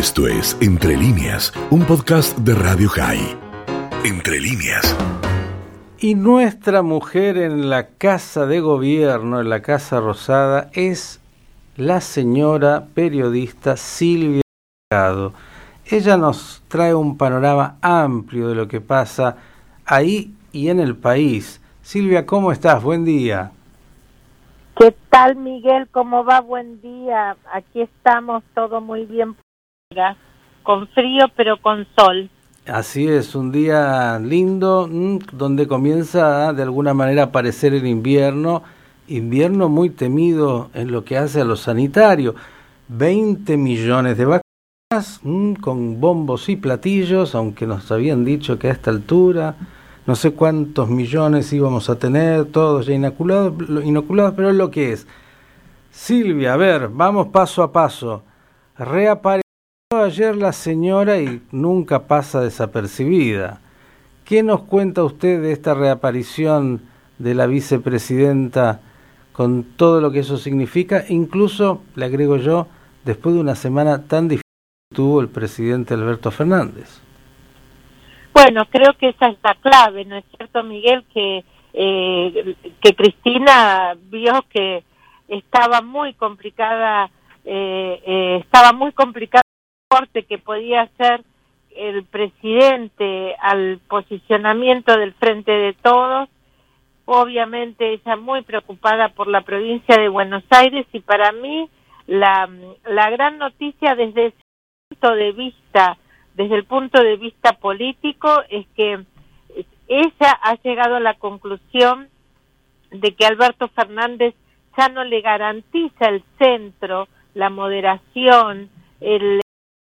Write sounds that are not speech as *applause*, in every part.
Esto es Entre líneas, un podcast de Radio High. Entre líneas. Y nuestra mujer en la Casa de Gobierno, en la Casa Rosada, es la señora periodista Silvia Delgado. Ella nos trae un panorama amplio de lo que pasa ahí y en el país. Silvia, ¿cómo estás? Buen día. ¿Qué tal, Miguel? ¿Cómo va? Buen día. Aquí estamos, todo muy bien. Con frío, pero con sol. Así es, un día lindo mm, donde comienza de alguna manera a aparecer el invierno, invierno muy temido en lo que hace a los sanitarios. 20 millones de vacunas mm, con bombos y platillos, aunque nos habían dicho que a esta altura no sé cuántos millones íbamos a tener, todos ya inoculados, inoculados, pero es lo que es. Silvia, a ver, vamos paso a paso. Ayer la señora y nunca pasa desapercibida. ¿Qué nos cuenta usted de esta reaparición de la vicepresidenta con todo lo que eso significa? Incluso, le agrego yo, después de una semana tan difícil que tuvo el presidente Alberto Fernández. Bueno, creo que esa es la clave, ¿no es cierto, Miguel? Que, eh, que Cristina vio que estaba muy complicada, eh, eh, estaba muy corte que podía hacer el presidente al posicionamiento del frente de todos. Obviamente ella muy preocupada por la provincia de Buenos Aires y para mí la, gran noticia desde ese punto de vista desde el punto de vista político es que ella ha llegado a la conclusión de que Alberto Fernández ya no le garantiza el centro, la moderación, el,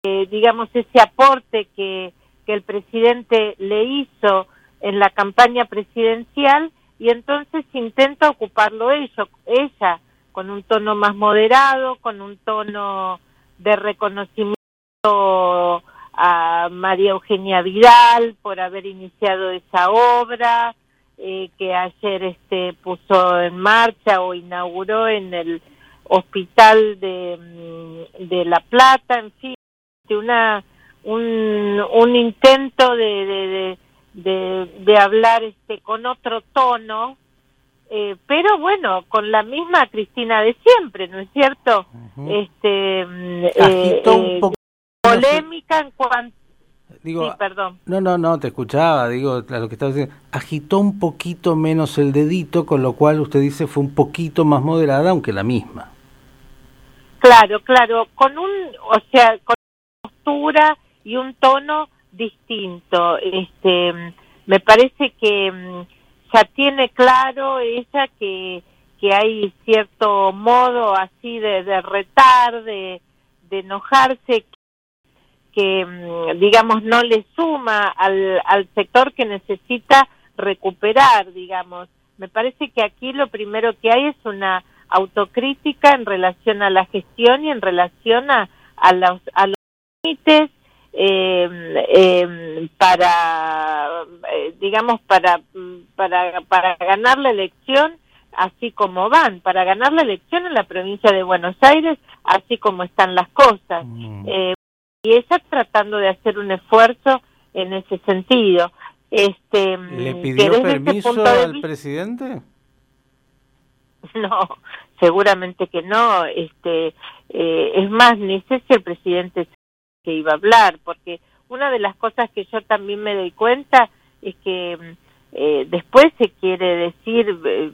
eh, digamos, ese aporte que, que el presidente le hizo en la campaña presidencial y entonces intenta ocuparlo ello, ella con un tono más moderado, con un tono de reconocimiento a María Eugenia Vidal por haber iniciado esa obra eh, que ayer este puso en marcha o inauguró en el hospital de, mm, de La Plata, en fin, una un, un intento de, de, de, de hablar este con otro tono eh, pero bueno, con la misma Cristina de siempre, ¿no es cierto? Este mm, eh, eh, polémica en cuanto Digo, sí, perdón. No, no, no, te escuchaba, digo, lo que estaba diciendo. Agitó un poquito menos el dedito, con lo cual usted dice fue un poquito más moderada, aunque la misma. Claro, claro, con un, o sea, con y un tono distinto. Este, me parece que mm, ya tiene claro ella que, que hay cierto modo así de, de retar, de, de enojarse, que, mm, digamos, no le suma al, al sector que necesita recuperar, digamos. Me parece que aquí lo primero que hay es una autocrítica en relación a la gestión y en relación a, a los, a los límites eh, eh, para, eh, digamos, para, para, para ganar la elección así como van, para ganar la elección en la provincia de Buenos Aires, así como están las cosas. Mm. Eh, y ella tratando de hacer un esfuerzo en ese sentido. Este, ¿Le pidió permiso al presidente? *laughs* No, seguramente que no. Este, eh, es más, ni sé si el presidente que iba a hablar, porque una de las cosas que yo también me doy cuenta es que eh, después se quiere decir, eh,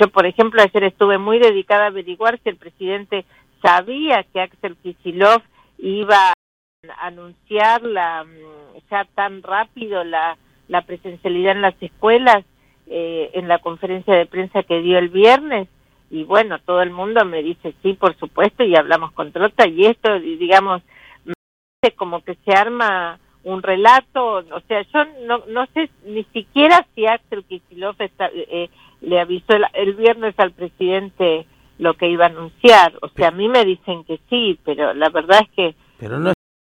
yo por ejemplo ayer estuve muy dedicada a averiguar si el presidente sabía que Axel Kicillof iba anunciar la, mm, ya tan rápido la, la presencialidad en las escuelas eh, en la conferencia de prensa que dio el viernes. Y bueno, todo el mundo me dice sí, por supuesto, y hablamos con Trota y esto, digamos, como que se arma un relato, o sea, yo no, no sé ni siquiera si Axel Kicillof eh, le avisó el, el, viernes al presidente lo que iba a anunciar, o sea, a mí me dicen que sí, pero la verdad es que pero no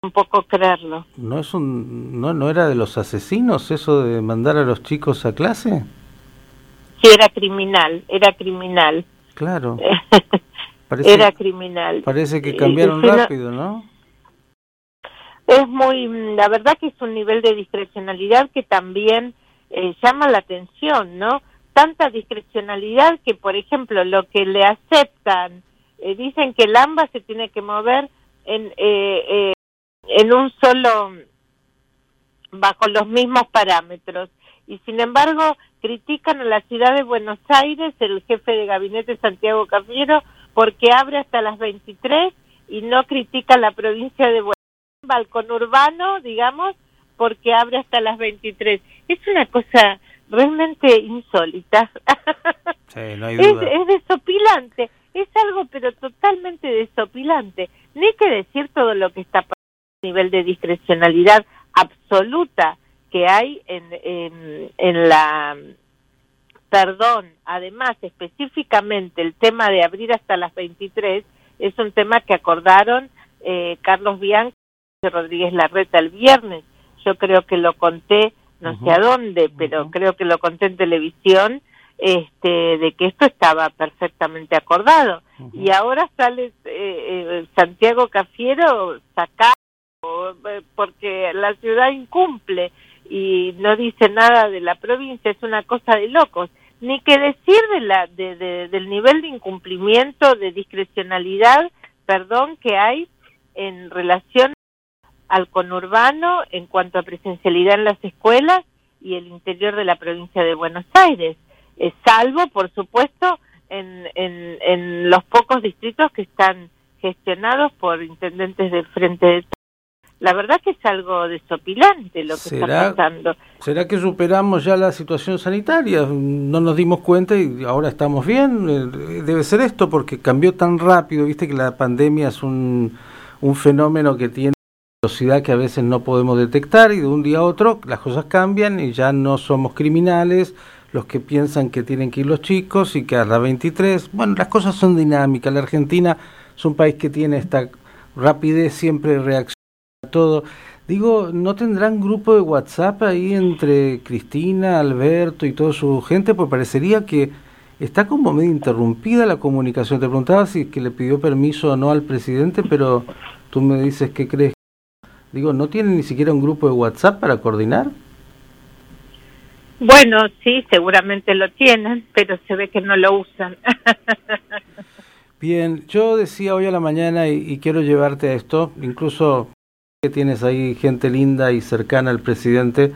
un poco creerlo. ¿No es un no no era de los asesinos eso de mandar a los chicos a clase? Sí, era criminal, era criminal. Claro. *laughs* era criminal. Parece que cambiaron rápido, ¿no? Es muy, la verdad que es un nivel de discrecionalidad que también eh, llama la atención, ¿no? Tanta discrecionalidad que, por ejemplo, lo que le aceptan, eh, dicen que el AMBA se tiene que mover en, eh, en un solo, bajo los mismos parámetros. Y sin embargo, critican a la ciudad de Buenos Aires, el jefe de gabinete Santiago Cafiero, porque abre hasta las 23 y no critica a la provincia de Buenos balcón urbano, digamos, porque abre hasta las 23. Es una cosa realmente insólita. *laughs* Es, desopilante, es algo pero totalmente desopilante. Ni que decir todo lo que está pasando a nivel de discrecionalidad absoluta que hay en, en, en la perdón, además específicamente el tema de abrir hasta las 23 es un tema que acordaron eh, Carlos Bianchi Rodríguez Larreta el viernes yo creo que lo conté, no sé a dónde, pero creo que lo conté en televisión, este, de que esto estaba perfectamente acordado. Y ahora sale eh, eh, Santiago Cafiero sacado porque la ciudad incumple y no dice nada de la provincia, es una cosa de locos. Ni que decir de la, de, del nivel de incumplimiento, de discrecionalidad, perdón, que hay en relación al conurbano en cuanto a presencialidad en las escuelas y el interior de la provincia de Buenos Aires, eh, salvo, por supuesto, en, en, en, los pocos distritos que están gestionados por intendentes del Frente de la verdad que es algo desopilante lo que está pasando. ¿Será que superamos ya la situación sanitaria? No nos dimos cuenta y ahora estamos bien. Eh, debe ser esto porque cambió tan rápido, viste que la pandemia es un, un fenómeno que tiene velocidad que a veces no podemos detectar y de un día a otro las cosas cambian y ya no somos criminales los que piensan que tienen que ir los chicos y que a las 23, bueno, las cosas son dinámicas. La Argentina es un país que tiene esta rapidez, siempre reacciona a todo. Digo, ¿no tendrán grupo de WhatsApp ahí entre Cristina, Alberto y toda su gente? Pues parecería que está como medio interrumpida la comunicación. Te preguntaba si que le pidió permiso o no al presidente, pero tú me dices que crees Digo, ¿no tienen ni siquiera un grupo de WhatsApp para coordinar? Bueno, sí, seguramente lo tienen, pero se ve que no lo usan. *laughs* Bien, yo decía hoy a la mañana y, quiero llevarte a esto, incluso que tienes ahí gente linda y cercana al presidente,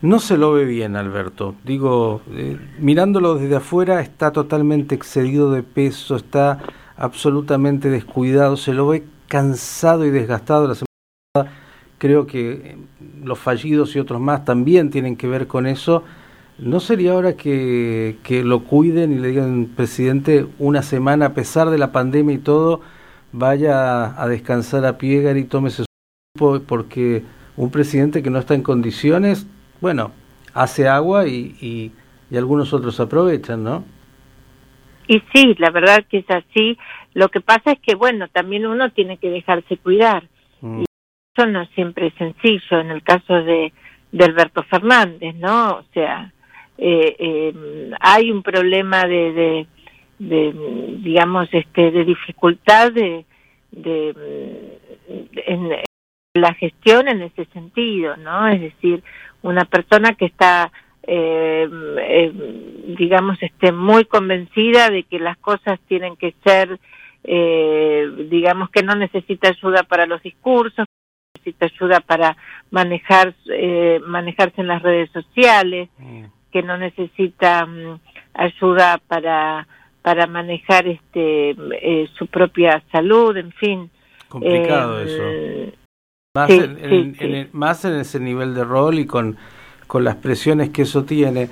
no se lo ve bien, Alberto. Digo, eh, mirándolo desde afuera está totalmente excedido de peso, está absolutamente descuidado, se lo ve cansado y desgastado la creo que los fallidos y otros más también tienen que ver con eso. ¿No sería hora que, que lo cuiden y le digan, presidente, una semana, a pesar de la pandemia y todo, vaya a descansar a Piegar y tómese su tiempo? Porque un presidente que no está en condiciones, bueno, hace agua y, y, algunos otros aprovechan, ¿no? Y sí, la verdad que es así. Lo que pasa es que, bueno, también uno tiene que dejarse cuidar. Eso no siempre es sencillo en el caso de, de Alberto Fernández, ¿no? O sea, eh, eh, hay un problema de, de, digamos, este, de dificultad de, de, en, la gestión en ese sentido, ¿no? Es decir, una persona que está, eh, digamos, este, muy convencida de que las cosas tienen que ser, eh, digamos, que no necesita ayuda para los discursos, necesita ayuda para manejar eh, manejarse en las redes sociales, mm. que no necesita mm, ayuda para para manejar este eh, su propia salud, en fin. Complicado eh, eso. Más, en, más en ese nivel de rol y con, con las presiones que eso tiene.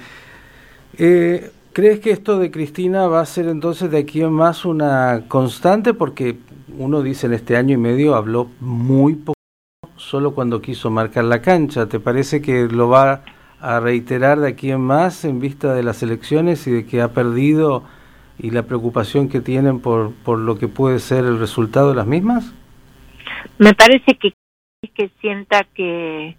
¿Crees que esto de Cristina va a ser entonces de aquí en más una constante? Porque uno dice en este año y medio habló muy poco solo cuando quiso marcar la cancha. ¿Te parece que lo va a reiterar de aquí en más en vista de las elecciones y de que ha perdido y la preocupación que tienen por, por lo que puede ser el resultado de las mismas? Me parece que que sienta que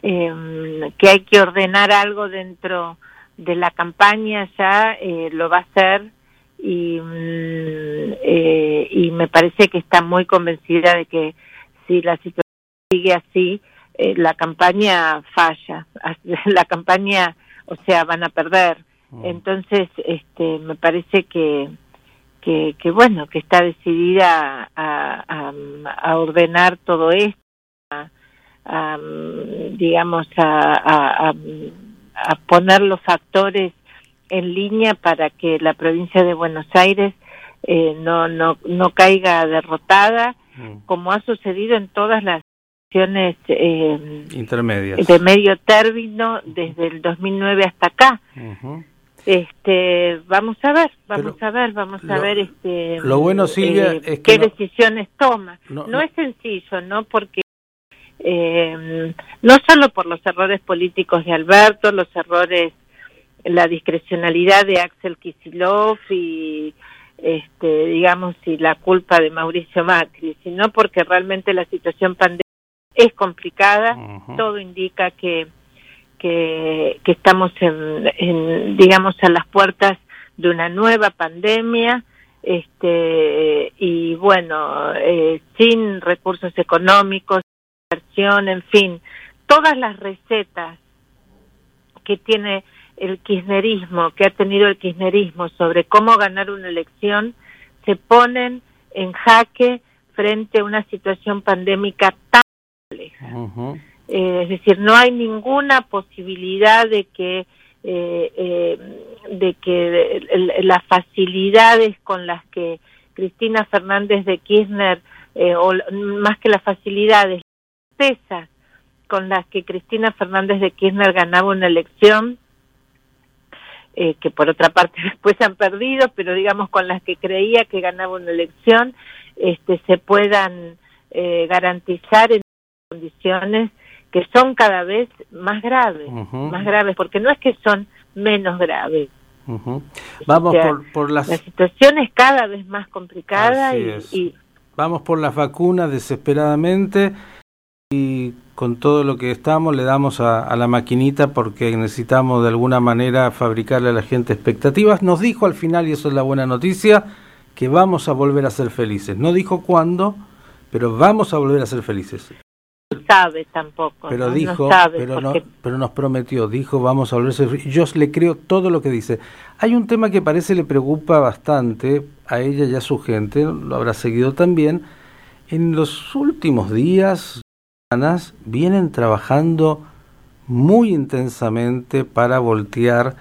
em, que hay que ordenar algo dentro de la campaña ya eh, lo va a hacer y mm, eh, y me parece que está muy convencida de que si la situación sigue así, eh, la campaña falla, *laughs* la campaña, o sea, van a perder. Mm. Entonces, este, me parece que, que, que bueno, que está decidida a, a, ordenar todo esto, a, digamos, a, a poner los factores en línea para que la provincia de Buenos Aires eh, no, no, no caiga derrotada, mm. como ha sucedido en todas las eh, intermedias de medio término desde el 2009 hasta acá. Este, vamos a ver, vamos a ver, vamos a ver este lo bueno Silvia eh, es que qué decisiones toma. No, es sencillo, ¿no? Porque eh, no solo por los errores políticos de Alberto, los errores, la discrecionalidad de Axel Kisilov y este, digamos, y la culpa de Mauricio Macri, sino porque realmente la situación pandémica es complicada, todo indica que, que, que estamos en, digamos, a las puertas de una nueva pandemia, este, y bueno, eh, sin recursos económicos, inversión, en fin, todas las recetas que tiene el kirchnerismo, que ha tenido el kirchnerismo sobre cómo ganar una elección, se ponen en jaque frente a una situación pandémica tan Eh, es decir, no hay ninguna posibilidad de que eh, eh, de que las facilidades con las que Cristina Fernández de Kirchner o más que las facilidades, las con las que Cristina Fernández de Kirchner ganaba una elección eh, que por otra parte *laughs* después han perdido, pero digamos con las que creía que ganaba una elección, este, se puedan eh, garantizar en condiciones que son cada vez más graves, más graves, porque no es que son menos graves. Vamos por, por las... La situación es cada vez más complicada y, Vamos por las vacunas desesperadamente y con todo lo que estamos le damos a, la maquinita porque necesitamos de alguna manera fabricarle a la gente expectativas. Nos dijo al final, y eso es la buena noticia, que vamos a volver a ser felices. No dijo cuándo, pero vamos a volver a ser felices. No sabe tampoco. Pero dijo, pero, no, pero nos prometió, dijo vamos a volver a ser felices. Yo le creo todo lo que dice. Hay un tema que parece le preocupa bastante a ella y a su gente, lo habrá seguido también. En los últimos días, vienen trabajando muy intensamente para voltear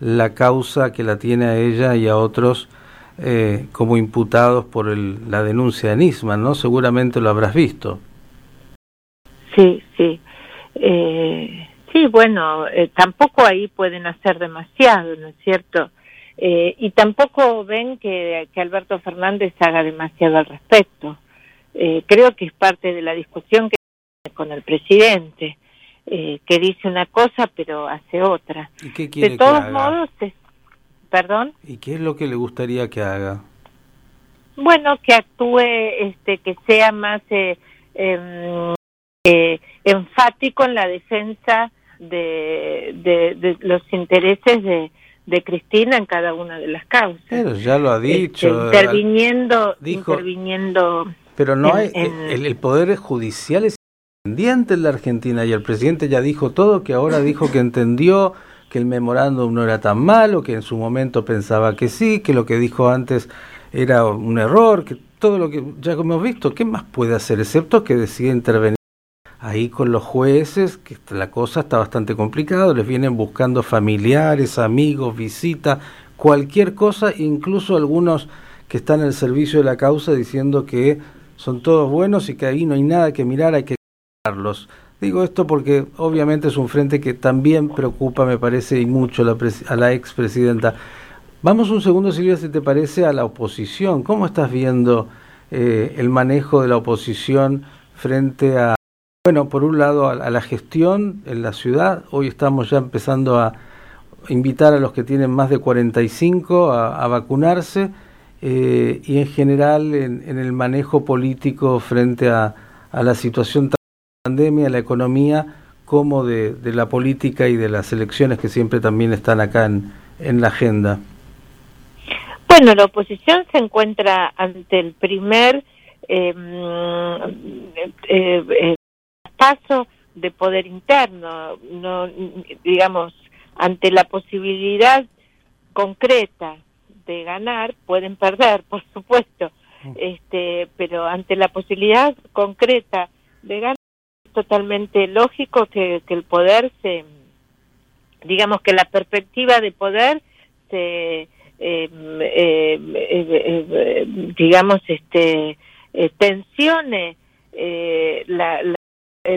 la causa que la tiene a ella y a otros eh, como imputados por el, la denuncia de Nisman, ¿no? Seguramente lo habrás visto. Sí, sí. Eh, sí, bueno, eh, tampoco ahí pueden hacer demasiado, ¿no es cierto? Eh, y tampoco ven que, que Alberto Fernández haga demasiado al respecto. creo que es parte de la discusión que con el presidente, eh, que dice una cosa pero hace otra. ¿Y qué quiere de todos modos, perdón. ¿Y qué es lo que le gustaría que haga? Bueno, que actúe, este, que sea más eh, em, eh, enfático en la defensa de, de, los intereses de, de Cristina en cada una de las causas. Pero ya lo ha este, dicho. interviniendo, interviniendo. Pero no hay, el, el, poder judicial es independiente en la Argentina y el presidente ya dijo todo, que ahora dijo que entendió que el memorándum no era tan malo, que en su momento pensaba que sí, que lo que dijo antes era un error, que todo lo que ya hemos visto, ¿qué más puede hacer? Excepto que decide intervenir ahí con los jueces, que la cosa está bastante complicada, les vienen buscando familiares, amigos, visitas, cualquier cosa, incluso algunos que están el servicio de la causa diciendo que son todos buenos y que ahí no hay nada que mirar, hay que Carlos. Digo esto porque obviamente es un frente que también preocupa, me parece, y mucho la, a la expresidenta. Vamos un segundo, Silvia, si te parece, a la oposición. ¿Cómo estás viendo eh, el manejo de la oposición frente a, bueno, por un lado, a, la gestión en la ciudad? Hoy estamos ya empezando a invitar a los que tienen más de 45 a, a vacunarse eh, y en general en, en, el manejo político frente a, la situación pandemia, la economía, como de, la política y de las elecciones que siempre también están acá en, la agenda? Bueno, la oposición se encuentra ante el primer em, eh, eh, traspaso de poder interno, no, digamos, ante la posibilidad concreta de ganar, pueden perder, *laughs* por supuesto, mm. este, pero ante la posibilidad concreta de ganar, es totalmente lógico que, que el poder se, digamos que la perspectiva de poder se, eh, eh, eh, digamos, este, tensione la,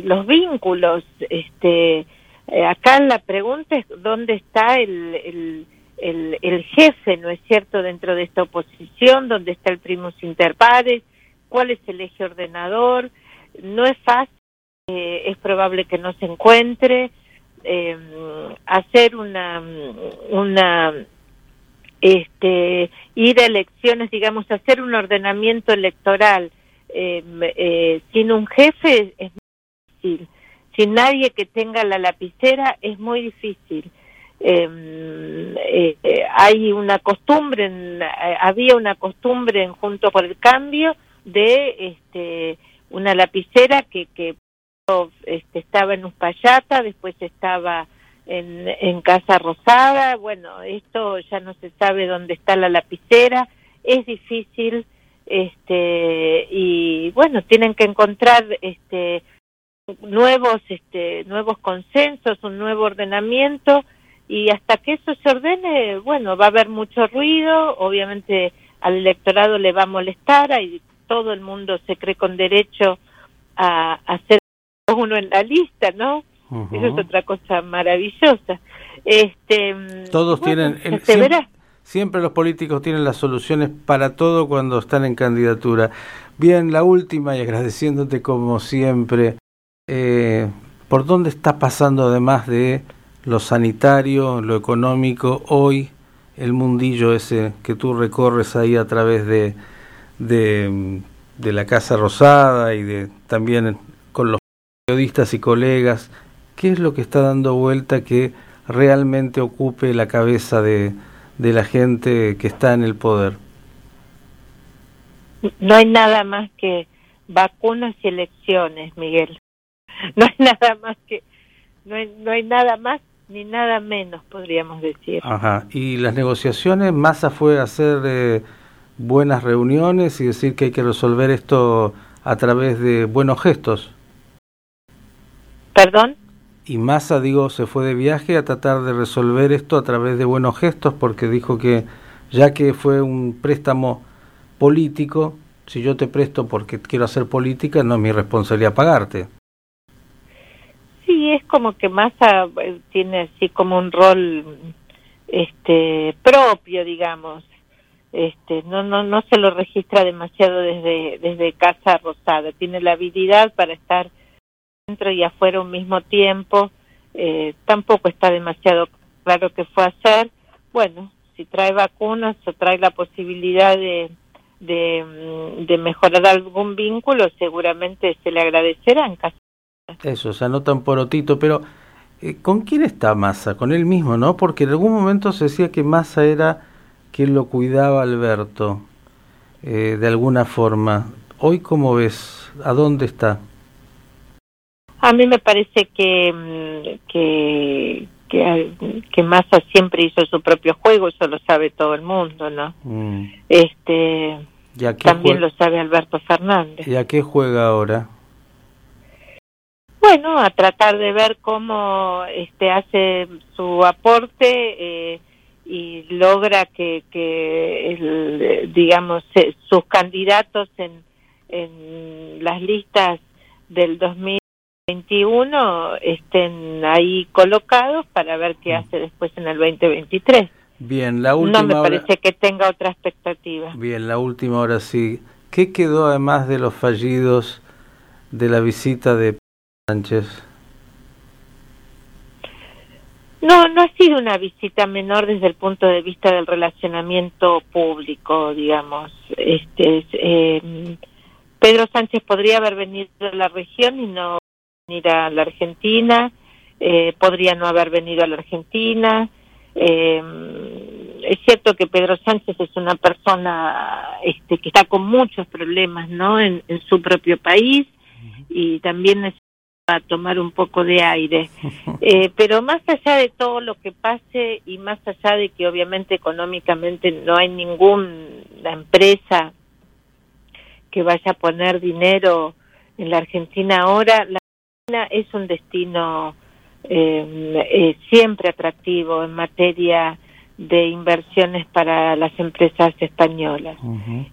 los vínculos. Este, acá la pregunta es dónde está el, el, el, jefe, ¿no es cierto?, dentro de esta oposición, dónde está el primus inter pares, cuál es el eje ordenador. No es fácil, es probable que no se encuentre. hacer una, una este, ir a elecciones, digamos, hacer un ordenamiento electoral eh, eh, sin un jefe es difícil. Sin nadie que tenga la lapicera es muy difícil. Em, eh, hay una costumbre, había una costumbre en Junto por el Cambio de este, una lapicera que, que este, estaba en Uspallata, después estaba en, en Casa Rosada, bueno, esto ya no se sabe dónde está la lapicera, es difícil, este, y bueno, tienen que encontrar este nuevos este nuevos consensos, un nuevo ordenamiento y hasta que eso se ordene, bueno, va a haber mucho ruido, obviamente al electorado le va a molestar, y todo el mundo se cree con derecho a, a ser uno en la lista, ¿no? Eso es otra cosa maravillosa. Este, Todos tienen, siempre, los políticos tienen las soluciones para todo cuando están en candidatura. Bien, la última y agradeciéndote como siempre, eh, ¿por dónde está pasando además de lo sanitario, lo económico, hoy el mundillo ese que tú recorres ahí a través de, de, de la Casa Rosada y de también con los periodistas y colegas ¿Qué es lo que está dando vuelta que realmente ocupe la cabeza de, de la gente que está en el poder? No hay nada más que vacunas y elecciones, Miguel. *laughs* No hay nada más que no hay, no hay nada más ni nada menos, podríamos decir. Ajá. Y las negociaciones, Massa fue a hacer eh, buenas reuniones y decir que hay que resolver esto a través de buenos gestos. ¿Perdón? y Massa, digo, se fue de viaje a tratar de resolver esto a través de buenos gestos porque dijo que ya que fue un préstamo político, si yo te presto porque quiero hacer política, no es mi responsabilidad pagarte. Sí, es como que Massa eh, tiene así como un rol este propio, digamos. Este, no no no se lo registra demasiado desde desde Casa Rosada, tiene la habilidad para estar dentro y afuera un mismo tiempo, eh, tampoco está demasiado claro qué fue hacer. Bueno, si trae vacunas o trae la posibilidad de, de, mm, de mejorar algún vínculo, seguramente se le agradecerá en caso. Eso, se anotan por otito, pero eh, ¿con quién está Massa? Con él mismo, ¿no? Porque en algún momento se decía que Massa era quien lo cuidaba Alberto, eh, de alguna forma. Hoy, ¿cómo ves? ¿A dónde está? A mí me parece que, mm, que, que, Massa siempre hizo su propio juego, eso lo sabe todo el mundo, ¿no? Mm. Este, también lo sabe Alberto Fernández. ¿Y a qué juega ahora? Bueno, a tratar de ver cómo este hace su aporte eh, y logra que, que el, digamos, eh, sus candidatos en, en las listas del 2000 21 estén ahí colocados para ver qué mm. hace después en el 2023. Bien, la última No me parece que tenga otra expectativa. Bien, la última hora sí. ¿Qué quedó además de los fallidos de la visita de Sánchez? No, no ha sido una visita menor desde el punto de vista del relacionamiento público, digamos. Este, eh, Pedro Sánchez podría haber venido a la región y no venir a la Argentina, eh, podría no haber venido a la Argentina. Eh, es cierto que Pedro Sánchez es una persona este, que está con muchos problemas ¿no? en, su propio país y también es a tomar un poco de aire. *laughs* Eh, pero más allá de todo lo que pase y más allá de que obviamente económicamente no hay ninguna empresa que vaya a poner dinero en la Argentina ahora, la Argentina es un destino eh, eh, siempre atractivo en materia de inversiones para las empresas españolas.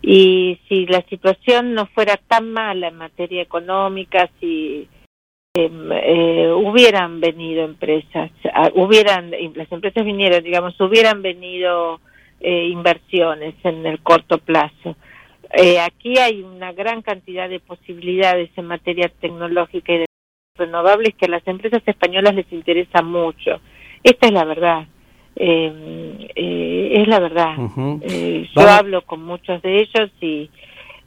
Y si la situación no fuera tan mala en materia económica, si em, eh, hubieran venido empresas, ah, hubieran, las empresas vinieron, digamos, hubieran venido eh, inversiones en el corto plazo. Eh, aquí hay una gran cantidad de posibilidades en materia tecnológica y de renovables que a las empresas españolas les interesa mucho. Esta es la verdad. Eh, eh, es la verdad. eh, yo hablo con muchos de ellos y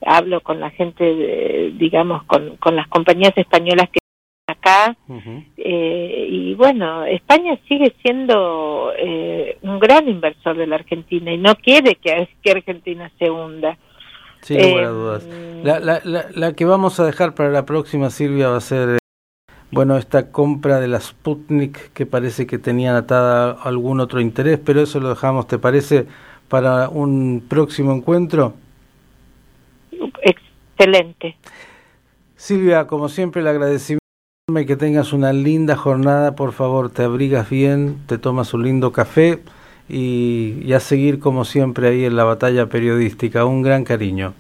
hablo con la gente, digamos, con, con las compañías españolas que acá eh, y bueno, España sigue siendo eh, un gran inversor de la Argentina y no quiere que, que Argentina se hunda. Sin lugar a dudas. La, la, la, la, que vamos a dejar para la próxima, Silvia, va a ser bueno, esta compra de la Sputnik que parece que tenían atada algún otro interés, pero eso lo dejamos, ¿te parece, para un próximo encuentro? Excelente. Silvia, como siempre, le agradecimiento que tengas una linda jornada, por favor, te abrigas bien, te tomas un lindo café y, y a seguir como siempre ahí en la batalla periodística. Un gran cariño.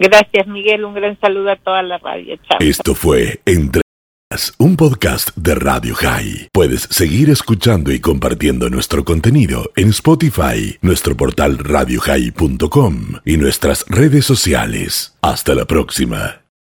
Gracias, Miguel. Un gran saludo a toda la radio. Chao. Esto fue Entre un podcast de Radio High. Puedes seguir escuchando y compartiendo nuestro contenido en Spotify, nuestro portal radiohigh.com y nuestras redes sociales. Hasta la próxima.